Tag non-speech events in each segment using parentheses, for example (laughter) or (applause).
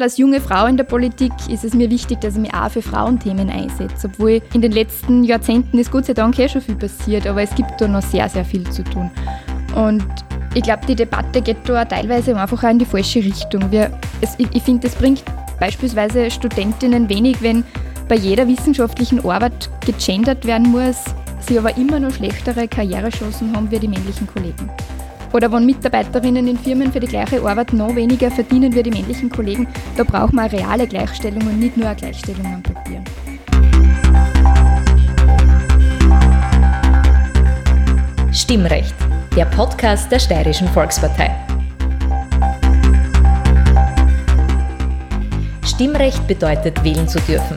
Als junge Frau in der Politik ist es mir wichtig, dass ich mich auch für Frauenthemen einsetze. Obwohl in den letzten Jahrzehnten ist Gott sei Dank eh schon viel passiert, aber es gibt da noch sehr, sehr viel zu tun. Und ich glaube, die Debatte geht da teilweise einfach auch in die falsche Richtung. Wir, es, ich, ich finde, es bringt beispielsweise Studentinnen wenig, wenn bei jeder wissenschaftlichen Arbeit gegendert werden muss, sie aber immer noch schlechtere Karrierechancen haben wie die männlichen Kollegen. Oder wenn Mitarbeiterinnen in Firmen für die gleiche Arbeit noch weniger verdienen wie die männlichen Kollegen, da braucht man eine reale Gleichstellung und nicht nur eine Gleichstellung am Papier. Stimmrecht, der Podcast der Steirischen Volkspartei. Stimmrecht bedeutet, wählen zu dürfen.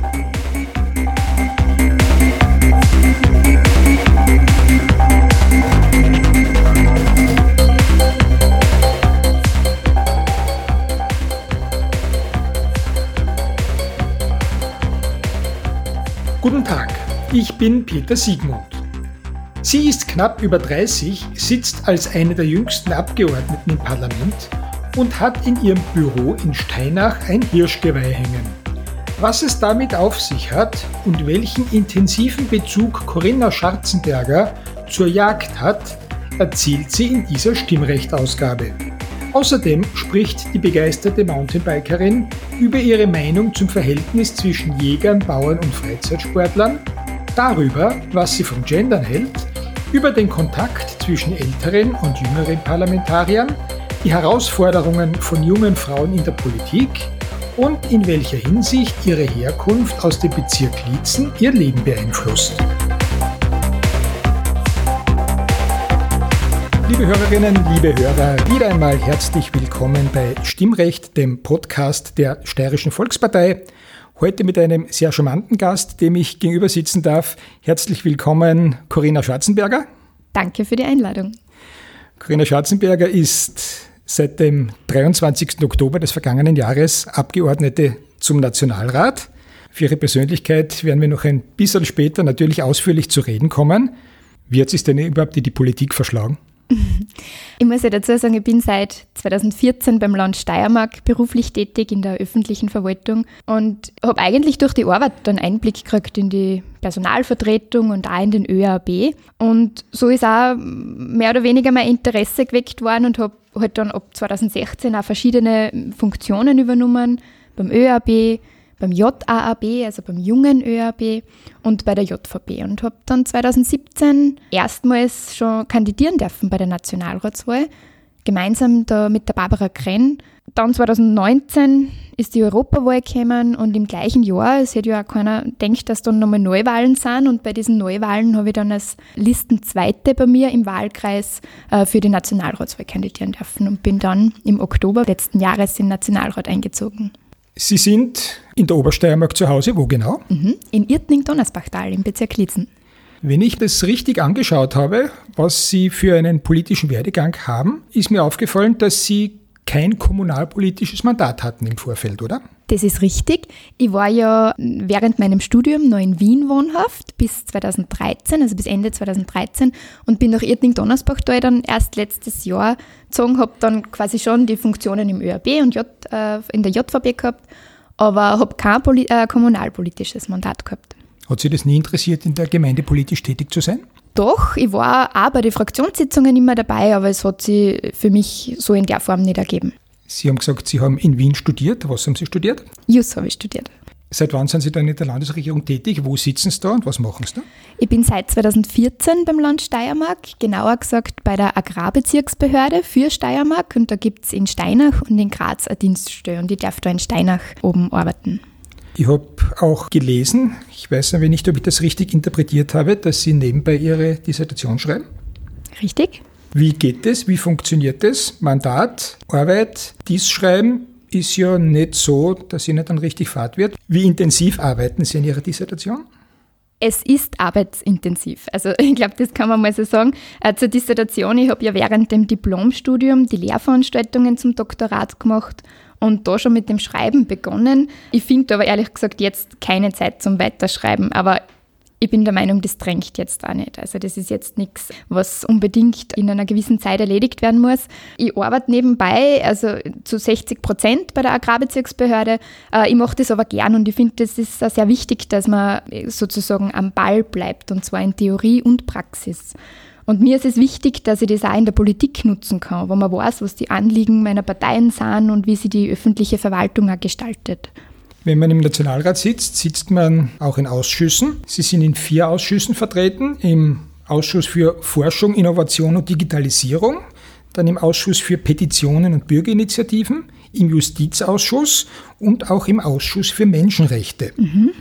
Ich bin Peter Siegmund. Sie ist knapp über 30, sitzt als eine der jüngsten Abgeordneten im Parlament und hat in ihrem Büro in Steinach ein Hirschgeweih hängen. Was es damit auf sich hat und welchen intensiven Bezug Corinna Scharzenberger zur Jagd hat, erzählt sie in dieser Stimmrechtausgabe. Außerdem spricht die begeisterte Mountainbikerin über ihre Meinung zum Verhältnis zwischen Jägern, Bauern und Freizeitsportlern, darüber, was sie vom Gendern hält, über den Kontakt zwischen älteren und jüngeren Parlamentariern, die Herausforderungen von jungen Frauen in der Politik und in welcher Hinsicht ihre Herkunft aus dem Bezirk Liezen ihr Leben beeinflusst. Liebe Hörerinnen, liebe Hörer, wieder einmal herzlich willkommen bei Stimmrecht, dem Podcast der Steirischen Volkspartei. Heute mit einem sehr charmanten Gast, dem ich gegenüber sitzen darf. Herzlich willkommen, Corinna Schwarzenberger. Danke für die Einladung. Corinna Schwarzenberger ist seit dem 23. Oktober des vergangenen Jahres Abgeordnete zum Nationalrat. Für ihre Persönlichkeit werden wir noch ein bisschen später natürlich ausführlich zu reden kommen. Wie hat sich denn überhaupt in die Politik verschlagen? (laughs) Ich muss ja dazu sagen, ich bin seit 2014 beim Land Steiermark beruflich tätig in der öffentlichen Verwaltung und habe eigentlich durch die Arbeit dann Einblick gekriegt in die Personalvertretung und auch in den ÖAB. Und so ist auch mehr oder weniger mein Interesse geweckt worden und habe halt dann ab 2016 auch verschiedene Funktionen übernommen beim ÖAB, beim JAAB, also beim jungen ÖAB und bei der JVB und habe dann 2017 erstmals schon kandidieren dürfen bei der Nationalratswahl, gemeinsam da mit der Barbara Krenn. Dann 2019 ist die Europawahl gekommen und im gleichen Jahr, es hätte ja auch keiner denkt, dass dann nochmal Neuwahlen sind und bei diesen Neuwahlen habe ich dann als Listenzweite bei mir im Wahlkreis äh, für die Nationalratswahl kandidieren dürfen und bin dann im Oktober letzten Jahres in den Nationalrat eingezogen. Sie sind in der Obersteiermark zu Hause, wo genau? Mhm. In Irtning-Donnersbachtal im Bezirk Lietzen. Wenn ich das richtig angeschaut habe, was Sie für einen politischen Werdegang haben, ist mir aufgefallen, dass Sie kein kommunalpolitisches Mandat hatten im Vorfeld, oder? Das ist richtig. Ich war ja während meinem Studium noch in Wien wohnhaft bis 2013, also bis Ende 2013 und bin nach Irtning-Donnersbach da dann erst letztes Jahr gezogen, habe dann quasi schon die Funktionen im ÖRB und J, äh, in der JVB gehabt, aber habe kein Poli äh, kommunalpolitisches Mandat gehabt. Hat Sie das nie interessiert, in der Gemeinde politisch tätig zu sein? Doch, ich war auch bei den Fraktionssitzungen immer dabei, aber es hat sich für mich so in der Form nicht ergeben. Sie haben gesagt, Sie haben in Wien studiert. Was haben Sie studiert? Jus habe ich studiert. Seit wann sind Sie dann in der Landesregierung tätig? Wo sitzen Sie da und was machen Sie da? Ich bin seit 2014 beim Land Steiermark, genauer gesagt bei der Agrarbezirksbehörde für Steiermark. Und da gibt es in Steinach und in Graz eine Dienststelle und ich darf da in Steinach oben arbeiten. Ich habe auch gelesen, ich weiß aber nicht, ob ich das richtig interpretiert habe, dass Sie nebenbei Ihre Dissertation schreiben. Richtig. Wie geht es? Wie funktioniert es? Mandat, Arbeit, dies schreiben ist ja nicht so, dass Ihnen dann richtig Fahrt wird. Wie intensiv arbeiten Sie in Ihrer Dissertation? Es ist arbeitsintensiv. Also (laughs) ich glaube, das kann man mal so sagen. Äh, zur Dissertation, ich habe ja während dem Diplomstudium die Lehrveranstaltungen zum Doktorat gemacht und da schon mit dem Schreiben begonnen. Ich finde aber ehrlich gesagt jetzt keine Zeit zum Weiterschreiben. Aber ich bin der Meinung, das drängt jetzt auch nicht. Also das ist jetzt nichts, was unbedingt in einer gewissen Zeit erledigt werden muss. Ich arbeite nebenbei, also zu 60 Prozent bei der Agrarbezirksbehörde. Äh, ich mache das aber gern und ich finde, das ist sehr wichtig, dass man sozusagen am Ball bleibt und zwar in Theorie und Praxis. Und mir ist es wichtig, dass ich das auch in der Politik nutzen kann, wo man weiß, was die Anliegen meiner Parteien sind und wie sie die öffentliche Verwaltung auch gestaltet. Wenn man im Nationalrat sitzt, sitzt man auch in Ausschüssen. Sie sind in vier Ausschüssen vertreten. Im Ausschuss für Forschung, Innovation und Digitalisierung, dann im Ausschuss für Petitionen und Bürgerinitiativen, im Justizausschuss und auch im Ausschuss für Menschenrechte. Mhm.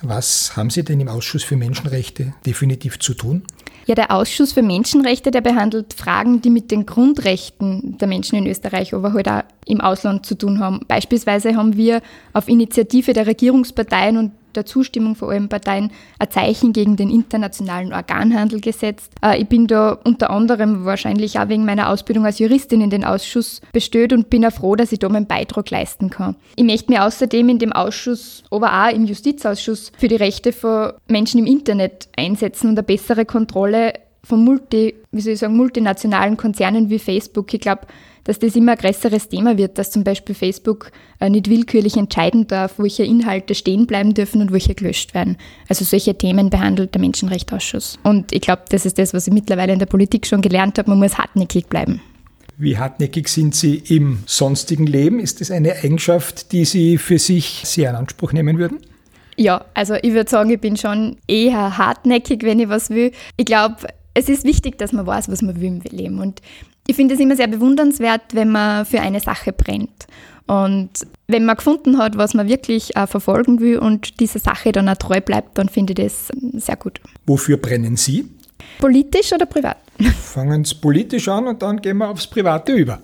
Was haben Sie denn im Ausschuss für Menschenrechte definitiv zu tun? Ja, der Ausschuss für Menschenrechte, der behandelt Fragen, die mit den Grundrechten der Menschen in Österreich, aber halt auch im Ausland zu tun haben. Beispielsweise haben wir auf Initiative der Regierungsparteien und der Zustimmung von allen Parteien ein Zeichen gegen den internationalen Organhandel gesetzt. Äh, ich bin da unter anderem wahrscheinlich auch wegen meiner Ausbildung als Juristin in den Ausschuss bestört und bin auch froh, dass ich da meinen Beitrag leisten kann. Ich möchte mir außerdem in dem Ausschuss, aber auch im Justizausschuss für die Rechte von Menschen im Internet einsetzen und eine bessere Kontrolle von multi, wie soll ich sagen, multinationalen Konzernen wie Facebook. Ich glaube, dass das immer ein größeres Thema wird, dass zum Beispiel Facebook äh, nicht willkürlich entscheiden darf, welche Inhalte stehen bleiben dürfen und welche gelöscht werden. Also solche Themen behandelt der Menschenrechtsausschuss. Und ich glaube, das ist das, was ich mittlerweile in der Politik schon gelernt habe. Man muss hartnäckig bleiben. Wie hartnäckig sind Sie im sonstigen Leben? Ist das eine Eigenschaft, die Sie für sich sehr in Anspruch nehmen würden? Ja, also ich würde sagen, ich bin schon eher hartnäckig, wenn ich was will. Ich glaube, es ist wichtig, dass man weiß, was man will im Leben. Und ich finde es immer sehr bewundernswert, wenn man für eine Sache brennt. Und wenn man gefunden hat, was man wirklich äh, verfolgen will und dieser Sache dann auch treu bleibt, dann finde ich das sehr gut. Wofür brennen Sie? Politisch oder privat? (laughs) Fangen Sie politisch an und dann gehen wir aufs Private über.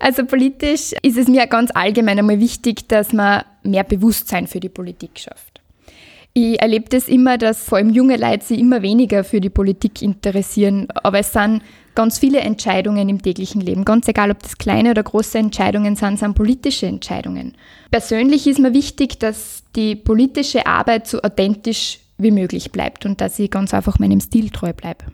Also politisch ist es mir ganz allgemein einmal wichtig, dass man mehr Bewusstsein für die Politik schafft. Ich erlebe das immer, dass vor allem junge Leute sich immer weniger für die Politik interessieren, aber es sind ganz viele Entscheidungen im täglichen Leben, ganz egal, ob das kleine oder große Entscheidungen sind, sind politische Entscheidungen. Persönlich ist mir wichtig, dass die politische Arbeit so authentisch wie möglich bleibt und dass ich ganz einfach meinem Stil treu bleibe.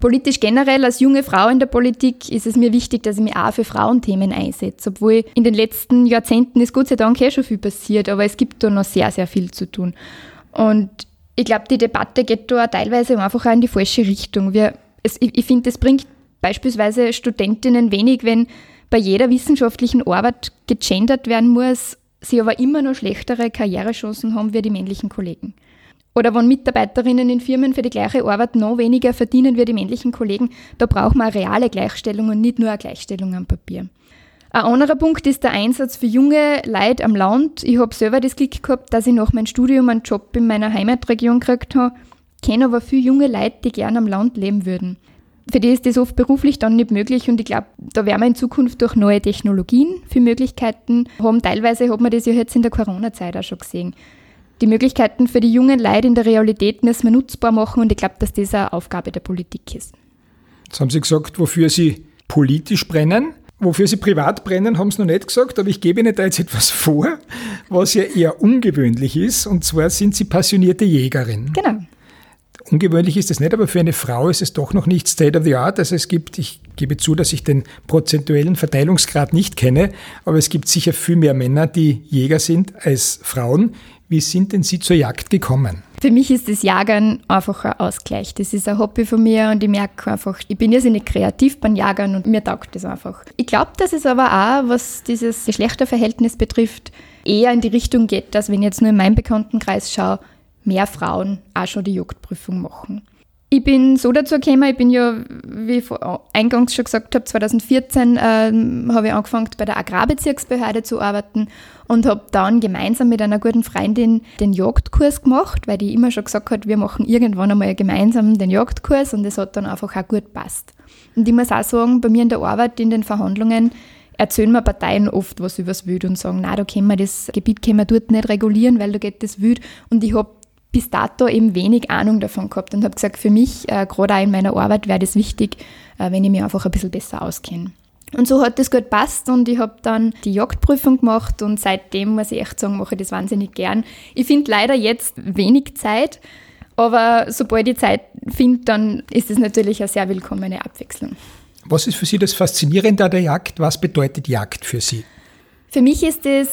Politisch generell als junge Frau in der Politik ist es mir wichtig, dass ich mich auch für Frauenthemen einsetze. Obwohl in den letzten Jahrzehnten ist Gott sei Dank eh schon viel passiert, aber es gibt da noch sehr, sehr viel zu tun. Und ich glaube, die Debatte geht da teilweise einfach auch in die falsche Richtung. Wir, es, ich, ich finde, es bringt beispielsweise Studentinnen wenig, wenn bei jeder wissenschaftlichen Arbeit gegendert werden muss, sie aber immer noch schlechtere Karrierechancen haben wie die männlichen Kollegen. Oder wenn Mitarbeiterinnen in Firmen für die gleiche Arbeit noch weniger verdienen wie die männlichen Kollegen, da braucht man eine reale Gleichstellung und nicht nur eine Gleichstellung am Papier. Ein anderer Punkt ist der Einsatz für junge Leute am Land. Ich habe selber das Glück gehabt, dass ich nach meinem Studium einen Job in meiner Heimatregion gekriegt habe, kenne aber viele junge Leute, die gerne am Land leben würden für die ist das oft beruflich dann nicht möglich und ich glaube, da werden wir in Zukunft durch neue Technologien viele Möglichkeiten haben. Teilweise hat man das ja jetzt in der Corona-Zeit auch schon gesehen. Die Möglichkeiten für die jungen Leute in der Realität müssen wir nutzbar machen und ich glaube, dass das eine Aufgabe der Politik ist. Jetzt haben Sie gesagt, wofür Sie politisch brennen. Wofür Sie privat brennen, haben Sie noch nicht gesagt, aber ich gebe Ihnen da jetzt etwas vor, was ja eher ungewöhnlich ist. Und zwar sind Sie passionierte Jägerin. Genau. Ungewöhnlich ist es nicht, aber für eine Frau ist es doch noch nicht State of the Art. Also es gibt, ich gebe zu, dass ich den prozentuellen Verteilungsgrad nicht kenne, aber es gibt sicher viel mehr Männer, die Jäger sind als Frauen. Wie sind denn Sie zur Jagd gekommen? Für mich ist das Jagern einfach ein Ausgleich. Das ist ein Hobby von mir und ich merke einfach, ich bin nicht kreativ beim Jagern und mir taugt das einfach. Ich glaube, dass es aber auch, was dieses Geschlechterverhältnis betrifft, eher in die Richtung geht, dass wenn ich jetzt nur in meinem Bekanntenkreis schaue, mehr Frauen auch schon die Jagdprüfung machen. Ich bin so dazu gekommen, ich bin ja, wie ich eingangs schon gesagt habe, 2014 ähm, habe ich angefangen bei der Agrarbezirksbehörde zu arbeiten und habe dann gemeinsam mit einer guten Freundin den Jagdkurs gemacht, weil die immer schon gesagt hat, wir machen irgendwann einmal gemeinsam den Jagdkurs und es hat dann einfach auch gut passt. Und ich muss auch sagen, bei mir in der Arbeit, in den Verhandlungen, erzählen mir Parteien oft was über das Wild und sagen, na, da können wir das Gebiet können wir dort nicht regulieren, weil da geht das Wild. Und ich habe bis dato eben wenig Ahnung davon gehabt und habe gesagt, für mich, äh, gerade auch in meiner Arbeit, wäre das wichtig, äh, wenn ich mich einfach ein bisschen besser auskenne. Und so hat das gut passt und ich habe dann die Jagdprüfung gemacht und seitdem muss ich echt sagen, mache ich das wahnsinnig gern. Ich finde leider jetzt wenig Zeit, aber sobald ich Zeit finde, dann ist es natürlich eine sehr willkommene Abwechslung. Was ist für Sie das Faszinierende an der Jagd? Was bedeutet Jagd für Sie? Für mich ist es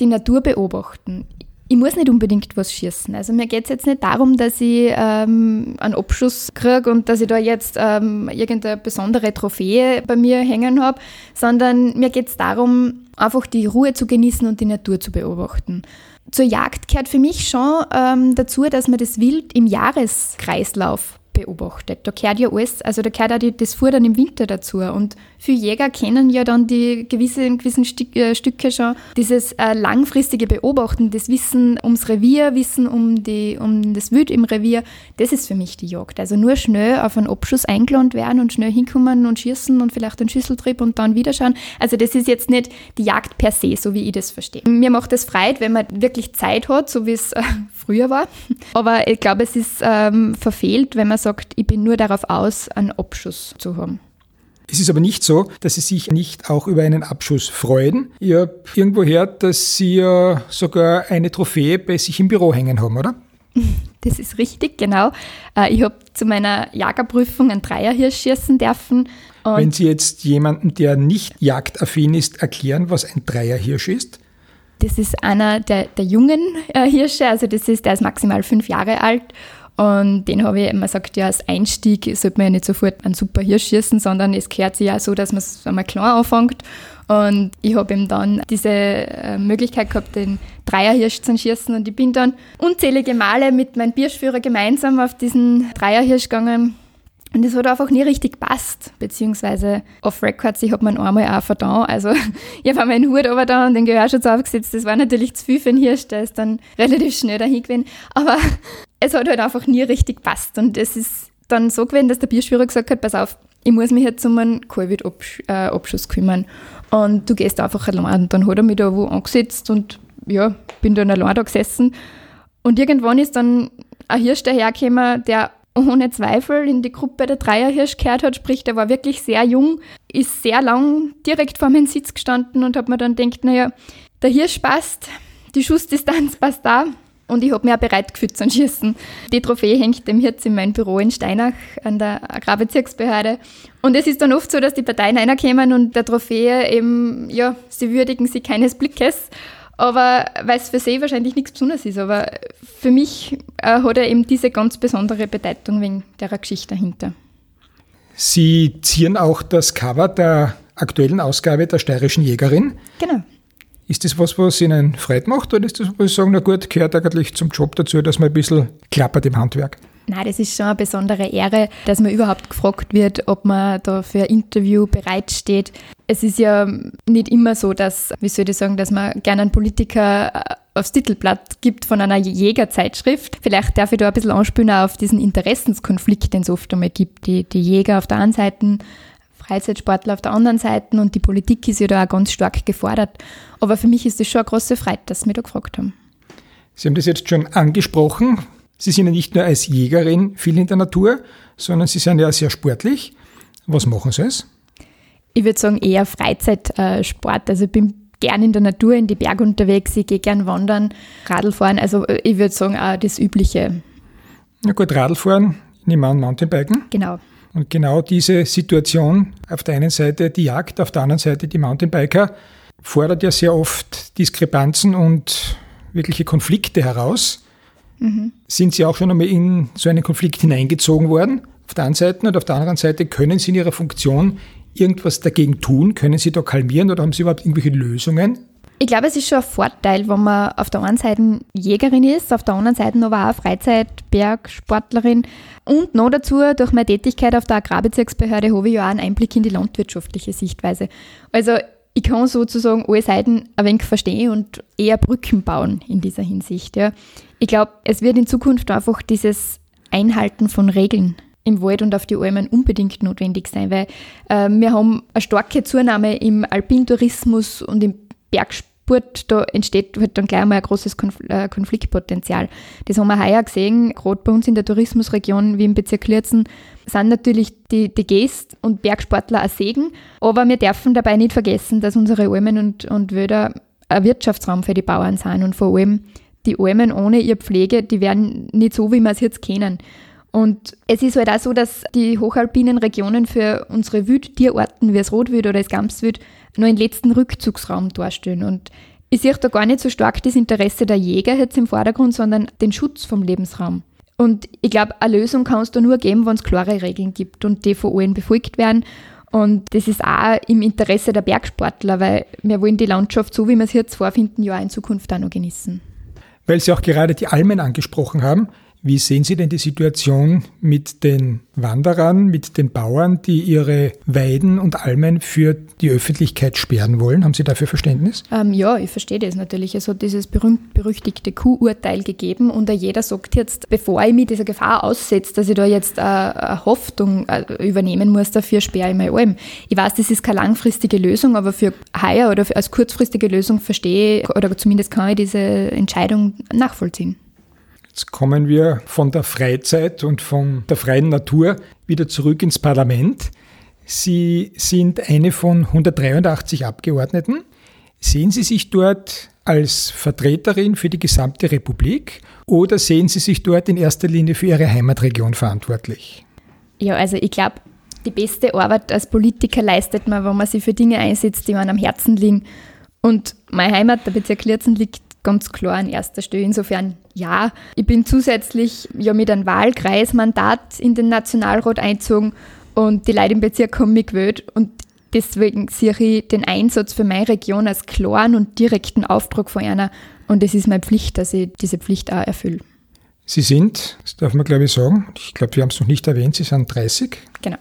die Natur beobachten ich muss nicht unbedingt was schießen. Also mir geht es jetzt nicht darum, dass ich ähm, einen Abschuss kriege und dass ich da jetzt ähm, irgendeine besondere Trophäe bei mir hängen habe, sondern mir geht es darum, einfach die Ruhe zu genießen und die Natur zu beobachten. Zur Jagd gehört für mich schon ähm, dazu, dass man das Wild im Jahreskreislauf beobachtet. Da gehört ja alles, also da gehört auch die, das Futtern im Winter dazu. Und viele Jäger kennen ja dann die gewissen, gewissen Stück, äh, Stücke schon. Dieses äh, langfristige Beobachten, das Wissen ums Revier, Wissen um, die, um das Wild im Revier, das ist für mich die Jagd. Also nur schnell auf einen Abschuss eingeladen werden und schnell hinkommen und schießen und vielleicht einen Schüsseltrieb und dann wieder schauen. Also das ist jetzt nicht die Jagd per se, so wie ich das verstehe. Mir macht es Freude, wenn man wirklich Zeit hat, so wie es äh, früher war. Aber ich glaube, es ist ähm, verfehlt, wenn man sagt, ich bin nur darauf aus, einen Abschuss zu haben. Es ist aber nicht so, dass Sie sich nicht auch über einen Abschuss freuen. Ich habe irgendwo gehört, dass Sie ja sogar eine Trophäe bei sich im Büro hängen haben, oder? (laughs) Das ist richtig, genau. Äh, ich habe zu meiner Jagerprüfung einen Dreierhirsch schießen dürfen. Wenn Sie jetzt jemanden, der nicht jagdaffin ist, erklären, was ein Dreierhirsch ist? Das ist einer der, der jungen äh, Hirsche, also das ist, der ist maximal fünf Jahre alt und den habe ich, man sagt ja, als Einstieg sollte man ja nicht sofort einen super Hirsch schießen, sondern es gehört sich ja so, dass man es einmal klein anfängt. Und ich habe ihm dann diese äh, Möglichkeit gehabt, den Dreierhirsch zu schießen. Und ich bin dann unzählige Male mit meinem Bierschführer gemeinsam auf diesen Dreierhirsch gegangen. Und es hat einfach nie richtig passt, beziehungsweise off Records, ich habe mir einmal auch verdammt, also (laughs) ich habe meinen Hut aber da und den Gehörschutz aufgesetzt, das war natürlich zu viel für einen Hirsch, der ist dann relativ schnell dahin gewesen, aber (laughs) es hat halt einfach nie richtig passt und es ist dann so gewesen, dass der Bierschwierer gesagt hat, pass auf, ich muss mich jetzt um einen Covid-Abschuss kümmern. Und du gehst einfach allein. Und dann hat er mich da wo angesetzt und ja, bin dann allein da gesessen. Und irgendwann ist dann ein Hirsch dahergekommen, der ohne Zweifel in die Gruppe der Dreierhirsch gehört hat, sprich, der war wirklich sehr jung, ist sehr lang direkt vor meinem Sitz gestanden und hat mir dann gedacht, naja, der Hirsch passt, die Schussdistanz passt da. Und ich habe mich auch bereit gefühlt zum Schießen. Die Trophäe hängt dem jetzt in meinem Büro in Steinach an der Agrarbezirksbehörde. Und es ist dann oft so, dass die Parteien reinkommen und der Trophäe eben, ja, sie würdigen sie keines Blickes. Aber weil es für sie wahrscheinlich nichts Besonderes ist. Aber für mich äh, hat er eben diese ganz besondere Bedeutung wegen der Geschichte dahinter. Sie zieren auch das Cover der aktuellen Ausgabe der Steirischen Jägerin. Genau. Ist das was, was Ihnen Freude macht oder ist das, was Sie sagen, na gut, gehört eigentlich zum Job dazu, dass man ein bisschen klappert im Handwerk? Nein, das ist schon eine besondere Ehre, dass man überhaupt gefragt wird, ob man da für ein Interview bereitsteht. Es ist ja nicht immer so, dass, wie soll ich sagen, dass man gerne einen Politiker äh, aufs Titelblatt gibt von einer Jägerzeitschrift. Vielleicht darf ich da ein bisschen anspielen auf diesen Interessenskonflikt, den es oft einmal gibt. Die, die Jäger auf der einen Seite, Freizeitsportler auf der anderen Seite und die Politik ist ja da auch ganz stark gefordert. Aber für mich ist es schon eine große Freude, dass Sie mich da gefragt haben. Sie haben das jetzt schon angesprochen. Sie sind ja nicht nur als Jägerin viel in der Natur, sondern Sie sind ja sehr sportlich. Was machen Sie es? Ich würde sagen eher Freizeitsport. Also ich bin gern in der Natur, in die Berge unterwegs, ich gehe gern wandern, Radl fahren. Also äh, ich würde sagen auch das Übliche. Na gut, Radlfahren, ich nehme an Mountainbiken. Genau. Und genau diese Situation, auf der einen Seite die Jagd, auf der anderen Seite die Mountainbiker, fordert ja sehr oft Diskrepanzen und wirkliche Konflikte heraus. Sind Sie auch schon einmal in so einen Konflikt hineingezogen worden? Auf der einen Seite und auf der anderen Seite können Sie in Ihrer Funktion irgendwas dagegen tun? Können Sie da kalmieren oder haben Sie überhaupt irgendwelche Lösungen? Ich glaube, es ist schon ein Vorteil, wenn man auf der einen Seite Jägerin ist, auf der anderen Seite aber auch Freizeitbergsportlerin und noch dazu durch meine Tätigkeit auf der Agrarbezirksbehörde habe ich ja auch einen Einblick in die landwirtschaftliche Sichtweise. Also ich kann sozusagen alle Seiten ein wenig verstehen und eher Brücken bauen in dieser Hinsicht. Ja. Ich glaube, es wird in Zukunft einfach dieses Einhalten von Regeln im Wald und auf die Almen unbedingt notwendig sein, weil äh, wir haben eine starke Zunahme im Alpintourismus und im Bergsport Geburt, da entsteht halt dann gleich mal ein großes äh, Konfliktpotenzial. Das haben wir heuer gesehen, gerade bei uns in der Tourismusregion wie im Bezirk Lierzen, sind natürlich die, die Gäste und Bergsportler ein Segen, aber wir dürfen dabei nicht vergessen, dass unsere Almen und, und Wälder ein Wirtschaftsraum für die Bauern sind und vor allem die Almen ohne ihre Pflege, die werden nicht so, wie wir es jetzt kennen. Und es ist halt auch so, dass die hochalpinen Regionen für unsere Wildtierarten wie das Rotwild oder das Gamswild nur einen letzten Rückzugsraum darstellen. Und ich sehe da gar nicht so stark das Interesse der Jäger jetzt im Vordergrund, sondern den Schutz vom Lebensraum. Und ich glaube, eine Lösung kann es da nur geben, wenn es klare Regeln gibt und die von allen befolgt werden. Und das ist auch im Interesse der Bergsportler, weil wir wollen die Landschaft, so wie wir es jetzt vorfinden, ja in Zukunft auch noch genießen. Weil Sie auch gerade die Almen angesprochen haben. Wie sehen Sie denn die Situation mit den Wanderern, mit den Bauern, die ihre Weiden und Almen für die Öffentlichkeit sperren wollen? Haben Sie dafür Verständnis? Ähm, ja, ich verstehe das natürlich. Es hat dieses berühmt-berüchtigte Q-Urteil gegeben und jeder sagt jetzt, bevor ich mich dieser Gefahr aussetze, dass ich da jetzt eine, eine Haftung äh, übernehmen muss, dafür sperre ich meine Alm. Ich weiß, das ist keine langfristige Lösung, aber für heuer oder als kurzfristige Lösung verstehe oder zumindest kann ich diese Entscheidung nachvollziehen. Jetzt kommen wir von der Freizeit und von der freien Natur wieder zurück ins Parlament. Sie sind eine von 183 Abgeordneten. Sehen Sie sich dort als Vertreterin für die gesamte Republik oder sehen Sie sich dort in erster Linie für Ihre Heimatregion verantwortlich? Ja, also ich glaube, die beste Arbeit als Politiker leistet man, wenn man sich für Dinge einsetzt, die einem am Herzen liegen. Und meine Heimat, der Bezirk Lierzen, liegt ganz klar an erster Stelle. Insofern ja. Ich bin zusätzlich ja mit einem Wahlkreismandat in den Nationalrat einzogen und die Leute im Bezirk haben mich gewählt und deswegen sehe ich den Einsatz für meine Region als klaren und direkten Auftrag von einer und es ist meine Pflicht, dass ich diese Pflicht auch erfülle. Sie sind, das darf man glaube ich sagen, ich glaube, wir haben es noch nicht erwähnt, Sie sind 30. Genau.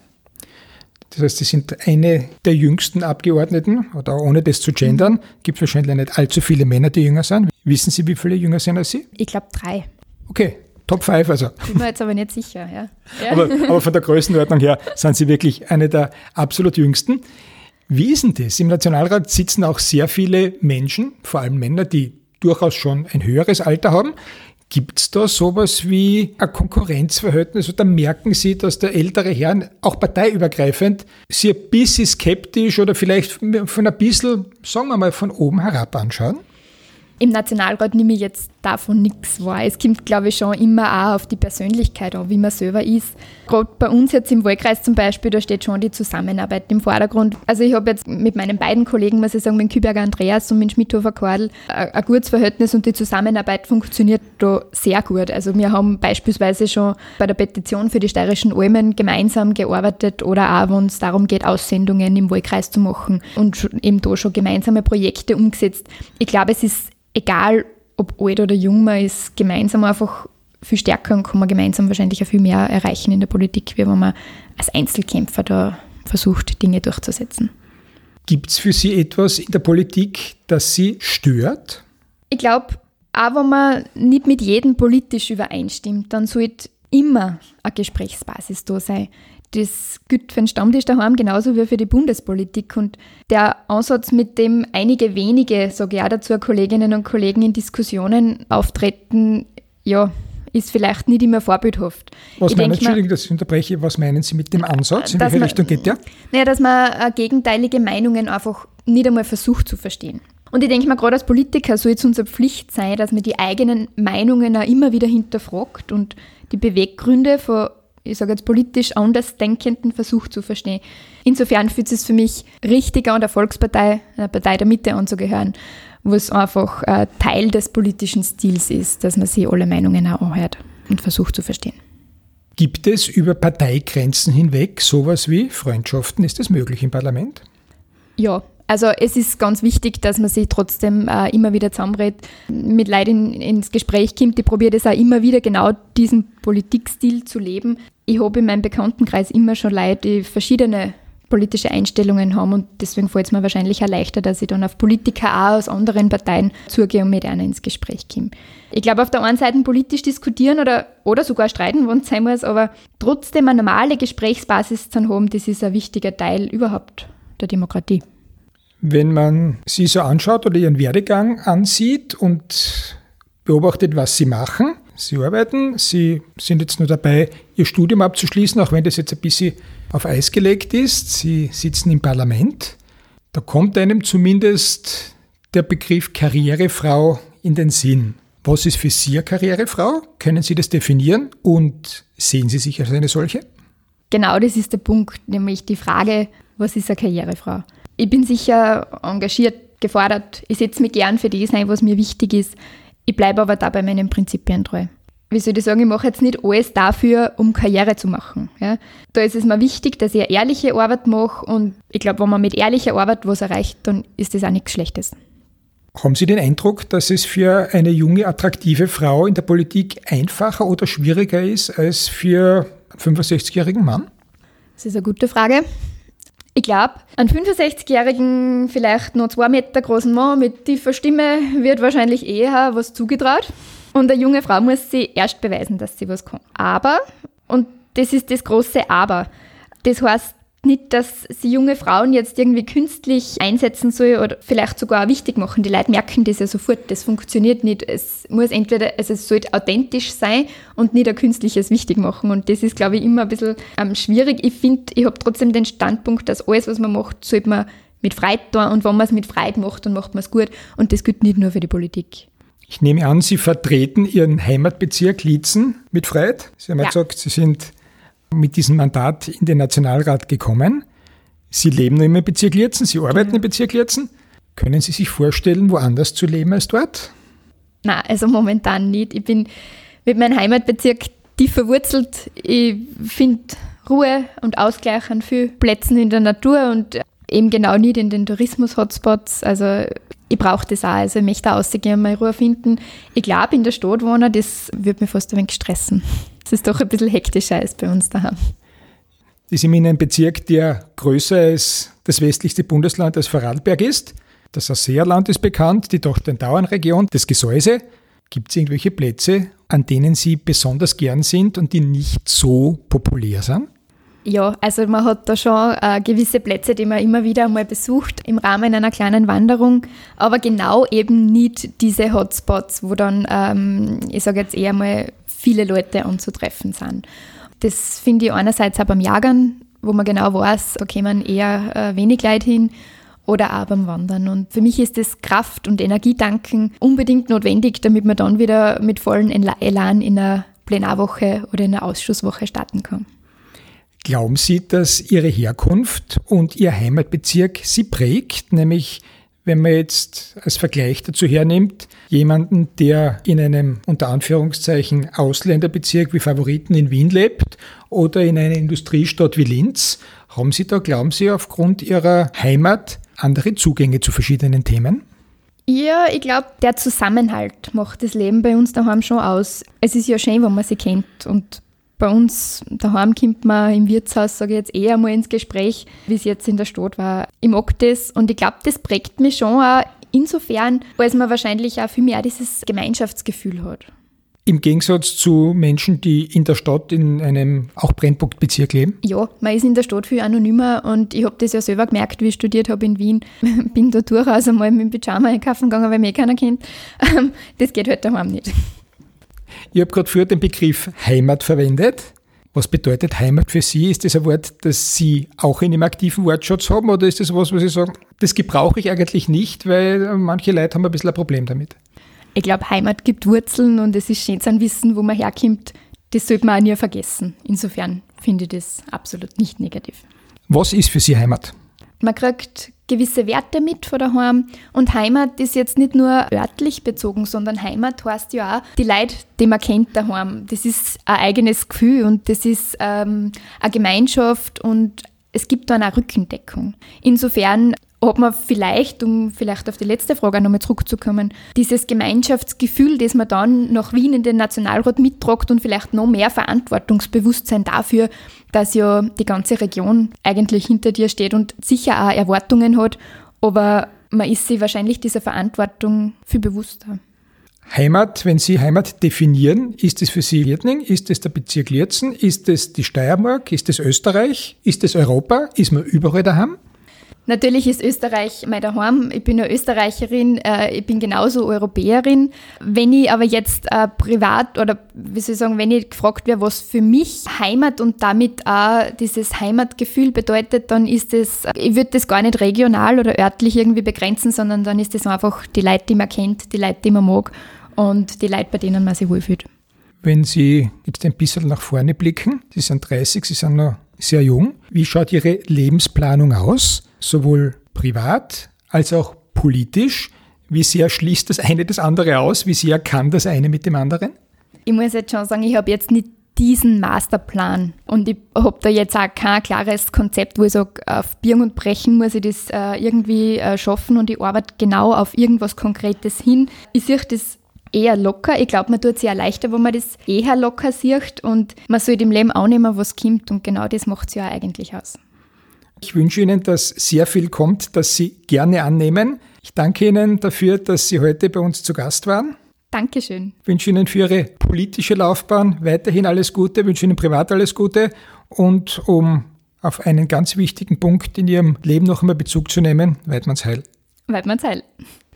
Das heißt, Sie sind eine der jüngsten Abgeordneten, oder ohne das zu gendern, gibt es wahrscheinlich nicht allzu viele Männer, die jünger sind. Wissen Sie, wie viele jünger sind als Sie? Ich glaube drei. Okay, Top 5 also. Bin mir jetzt aber nicht sicher, ja. ja. (laughs) Aber, aber, von der Größenordnung her sind Sie wirklich eine der absolut jüngsten. Wie ist denn das? Im Nationalrat sitzen auch sehr viele Menschen, vor allem Männer, die durchaus schon ein höheres Alter haben. Gibt es da sowas wie ein Konkurrenzverhältnis oder merken Sie, dass der ältere Herr auch parteiübergreifend Sie ein bisschen skeptisch oder vielleicht von ein bisschen, sagen wir mal, von oben herab anschauen? Im Nationalrat nehme ich jetzt davon nichts wahr. Es kommt, glaube ich, schon immer auch auf die Persönlichkeit an, wie man selber ist. Gerade bei uns jetzt im Wahlkreis zum Beispiel, da steht schon die Zusammenarbeit im Vordergrund. Also ich habe jetzt mit meinen beiden Kollegen, muss ich sagen, mit Küberger Andreas und mit Schmidhofer Kordel, ein gutes Verhältnis und die Zusammenarbeit funktioniert da sehr gut. Also wir haben beispielsweise schon bei der Petition für die steirischen Almen gemeinsam gearbeitet oder auch, wenn es darum geht, Aussendungen im Wahlkreis zu machen und eben da schon gemeinsame Projekte umgesetzt. Ich glaube, es ist egal ob alt oder jung man ist, gemeinsam einfach viel stärker und kann man gemeinsam wahrscheinlich auch viel mehr erreichen in der Politik, wie wenn man als Einzelkämpfer da versucht, Dinge durchzusetzen. Gibt es für Sie etwas in der Politik, das Sie stört? Ich glaube, auch wenn man nicht mit jedem politisch übereinstimmt, dann sollte immer eine Gesprächsbasis da sein. Das gilt für den Stammtisch daheim genauso wie für die Bundespolitik. Und der Ansatz, mit dem einige wenige, sage ich auch dazu, Kolleginnen und Kollegen in Diskussionen auftreten, ja, ist vielleicht nicht immer vorbildhaft. Was ich meinen, Entschuldigung, dass ich unterbreche, was meinen Sie mit dem Ansatz? In welche man, Richtung geht der? Naja, dass man äh, gegenteilige Meinungen einfach nicht einmal versucht zu verstehen. Und ich denke mal, gerade als Politiker soll es unsere Pflicht sein, dass man die eigenen Meinungen auch immer wieder hinterfragt und die Beweggründe von ich sage jetzt politisch Andersdenkenden versucht zu verstehen. Insofern fühlt es für mich richtiger, der Volkspartei, einer Partei der Mitte anzugehören, wo es einfach äh, Teil des politischen Stils ist, dass man sich alle Meinungen auch anhört und versucht zu verstehen. Gibt es über Parteigrenzen hinweg sowas wie Freundschaften? Ist das möglich im Parlament? Ja, also es ist ganz wichtig, dass man sich trotzdem äh, immer wieder zusammenredet, mit Leuten in, ins Gespräch kommt. Ich probiere das auch immer wieder, genau diesen Politikstil zu leben. Ich habe in meinem Bekanntenkreis immer schon Leute, die verschiedene politische Einstellungen haben und deswegen fällt es mir wahrscheinlich auch leichter, dass ich dann auf Politiker auch aus anderen Parteien zugehe und mit einer ins Gespräch komme. Ich glaube, auf der einen Seite politisch diskutieren oder, oder sogar streiten, wenn es sein muss, aber trotzdem eine normale Gesprächsbasis zu haben, das ist ein wichtiger Teil überhaupt der Demokratie. Wenn man sie so anschaut oder ihren Werdegang ansieht und beobachtet, was sie machen, sie arbeiten, sie sind jetzt nur dabei, ihr Studium abzuschließen, auch wenn das jetzt ein bisschen auf Eis gelegt ist, sie sitzen im Parlament, da kommt einem zumindest der Begriff Karrierefrau in den Sinn. Was ist für Sie eine Karrierefrau? Können Sie das definieren und sehen Sie sich als eine solche? Genau das ist der Punkt, nämlich die Frage, was ist eine Karrierefrau? Ich bin sicher engagiert, gefordert. Ich setze mich gern für das ein, was mir wichtig ist. Ich bleibe aber dabei meinen Prinzipien treu. Wie soll ich sagen, ich mache jetzt nicht alles dafür, um Karriere zu machen. Ja? Da ist es mir wichtig, dass ich ehrliche Arbeit mache und ich glaube, wenn man mit ehrlicher Arbeit was erreicht, dann ist das auch nichts Schlechtes. Haben Sie den Eindruck, dass es für eine junge, attraktive Frau in der Politik einfacher oder schwieriger ist als für einen 65-jährigen Mann? Das ist eine gute Frage. Ich glaube, einen 65-jährigen, vielleicht noch zwei Meter großen Mann mit tiefer Stimme wird wahrscheinlich eher was zugetraut. Und eine junge Frau muss sie erst beweisen, dass sie was kann. Aber, und das ist das große Aber, das heißt nicht, dass sie junge Frauen jetzt irgendwie künstlich einsetzen soll oder vielleicht sogar wichtig machen. Die Leute merken das ja sofort. Das funktioniert nicht. Es muss entweder, also es sollte authentisch sein und nicht ein künstliches wichtig machen. Und das ist, glaube ich, immer ein bisschen ähm, schwierig. Ich finde, ich habe trotzdem den Standpunkt, dass alles, was man macht, sollte man mit Freude tun. Und wenn man es mit Freude macht, dann macht man es gut. Und das gilt nicht nur für die Politik. Ich nehme an, Sie vertreten Ihren Heimatbezirk Liezen mit Freude. Sie haben ja gesagt, Sie sind mit diesem Mandat in den Nationalrat gekommen. Sie leben nur im Bezirk Lierzen, Sie arbeiten genau. im Bezirk Lierzen. Können Sie sich vorstellen, woanders zu leben als dort? Nein, also momentan nicht. Ich bin mit meinem Heimatbezirk tief verwurzelt. Ich finde Ruhe und Ausgleich an vielen Plätzen in der Natur und eben genau nicht in den Tourismus-Hotspots. Also ich brauche das auch. Also ich möchte ausgehen, mal Ruhe finden. Ich glaube, in der Stadt wohnen, das würde mich fast ein wenig stressen. Das ist doch ein bisschen hektischer als bei uns daheim. Die sind in einem Bezirk, der größer als das westlichste Bundesland als Vorarlberg ist. Das Asseerland ist bekannt, die Tochtendauernregion, das Gesäuse. Gibt es irgendwelche Plätze, an denen Sie besonders gern sind und die nicht so populär sind? Ja, also man hat da schon äh, gewisse Plätze, die man immer wieder einmal besucht im Rahmen einer kleinen Wanderung, aber genau eben nicht diese Hotspots, wo dann, ähm, ich sage jetzt eher mal, viele Leute anzutreffen sind. Das finde ich einerseits auch beim Jagern, wo man genau weiß, da kämen eher äh, wenig Leute hin oder auch beim Wandern. Und für mich ist das Kraft- und Energietanken unbedingt notwendig, damit man dann wieder mit vollen Elan in einer Plenarwoche oder in einer Ausschusswoche starten kann. Glauben Sie, dass Ihre Herkunft und Ihr Heimatbezirk Sie prägt, nämlich wenn man jetzt als Vergleich dazu hernimmt, jemanden, der in einem unter Anführungszeichen Ausländerbezirk wie Favoriten in Wien lebt oder in einer Industriestadt wie Linz, haben Sie da, glauben Sie, aufgrund Ihrer Heimat andere Zugänge zu verschiedenen Themen? Ja, ich glaube, der Zusammenhalt macht das Leben bei uns daheim schon aus. Es ist ja schön, wenn man sie kennt und bei uns daheim kommt man im Wirtshaus, sage ich jetzt, eher mal ins Gespräch, wie es jetzt in der Stadt war. Ich mag das und ich glaube, das prägt mich schon auch insofern, als man wahrscheinlich auch viel mehr dieses Gemeinschaftsgefühl hat. Im Gegensatz zu Menschen, die in der Stadt in einem auch Brennpunktbezirk leben? Ja, man ist in der Stadt viel anonymer und ich habe das ja selber gemerkt, wie ich studiert habe in Wien. (laughs) Bin da durchaus einmal mit dem Pyjama einkaufen gegangen, weil eh keiner kennt. (laughs) Das geht halt daheim nicht. Ich habe gerade früher den Begriff Heimat verwendet. Was bedeutet Heimat für Sie? Ist das ein Wort, das Sie auch in dem aktiven Wortschatz haben oder ist das was, wo Sie sagen, das gebrauche ich eigentlich nicht, weil manche Leute haben ein bisschen ein Problem damit? Ich glaube, Heimat gibt Wurzeln und es ist schön zu wissen, wo man herkommt. Das sollte man auch nie vergessen. Insofern finde ich das absolut nicht negativ. Was ist für Sie Heimat? Man kriegt gewisse Werte mit von daheim. Und Heimat ist jetzt nicht nur örtlich bezogen, sondern Heimat heißt ja auch die Leute, die man kennt daheim. Das ist ein eigenes Gefühl und das ist ähm, eine Gemeinschaft und es gibt dann eine Rückendeckung. Insofern hat man vielleicht, um vielleicht auf die letzte Frage nochmal zurückzukommen, dieses Gemeinschaftsgefühl, das man dann nach Wien in den Nationalrat mittragt und vielleicht noch mehr Verantwortungsbewusstsein dafür, dass ja die ganze Region eigentlich hinter dir steht und sicher auch Erwartungen hat, aber man ist sich wahrscheinlich dieser Verantwortung viel bewusster. Heimat, wenn Sie Heimat definieren, ist es für Sie Lietning? Ist es der Bezirk Lierzen? Ist es die Steiermark? Ist es Österreich? Ist es Europa? Ist man überall daheim? Natürlich ist Österreich mein Daheim. Ich bin eine Österreicherin, äh, ich bin genauso Europäerin. Wenn ich aber jetzt äh, privat oder wie soll ich sagen, wenn ich gefragt werde, was für mich Heimat und damit auch dieses Heimatgefühl bedeutet, dann ist es, ich würde das gar nicht regional oder örtlich irgendwie begrenzen, sondern dann ist es einfach die Leute, die man kennt, die Leute, die man mag und die Leute, bei denen man sich wohlfühlt. Wenn Sie jetzt ein bisschen nach vorne blicken, Sie sind 30, Sie sind noch sehr jung. Wie schaut Ihre Lebensplanung aus? Sowohl privat als auch politisch. Wie sehr schließt das eine das andere aus? Wie sehr kann das eine mit dem anderen? Ich muss jetzt schon sagen, ich habe jetzt nicht diesen Masterplan und ich habe da jetzt auch kein klares Konzept, wo ich sage, auf Biegen und Brechen muss ich das äh, irgendwie äh, schaffen und ich arbeite genau auf irgendwas Konkretes hin. Ich sehe das eher locker. Ich glaube, man tut es ja leichter, wenn man das eher locker sieht und man soll dem Leben auch nehmen, was kommt und genau das macht es ja eigentlich aus. Ich wünsche Ihnen, dass sehr viel kommt, das Sie gerne annehmen. Ich danke Ihnen dafür, dass Sie heute bei uns zu Gast waren. Dankeschön. Ich wünsche Ihnen für Ihre politische Laufbahn weiterhin alles Gute, ich wünsche Ihnen privat alles Gute und um auf einen ganz wichtigen Punkt in Ihrem Leben noch einmal Bezug zu nehmen, Weidmannsheil. Weidmannsheil.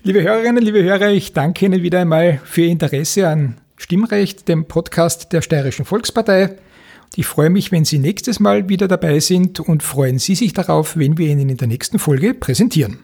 Liebe Hörerinnen, liebe Hörer, ich danke Ihnen wieder einmal für Ihr Interesse an Stimmrecht, dem Podcast der Steirischen Volkspartei. Ich freue mich, wenn Sie nächstes Mal wieder dabei sind und freuen Sie sich darauf, wenn wir Ihnen in der nächsten Folge präsentieren.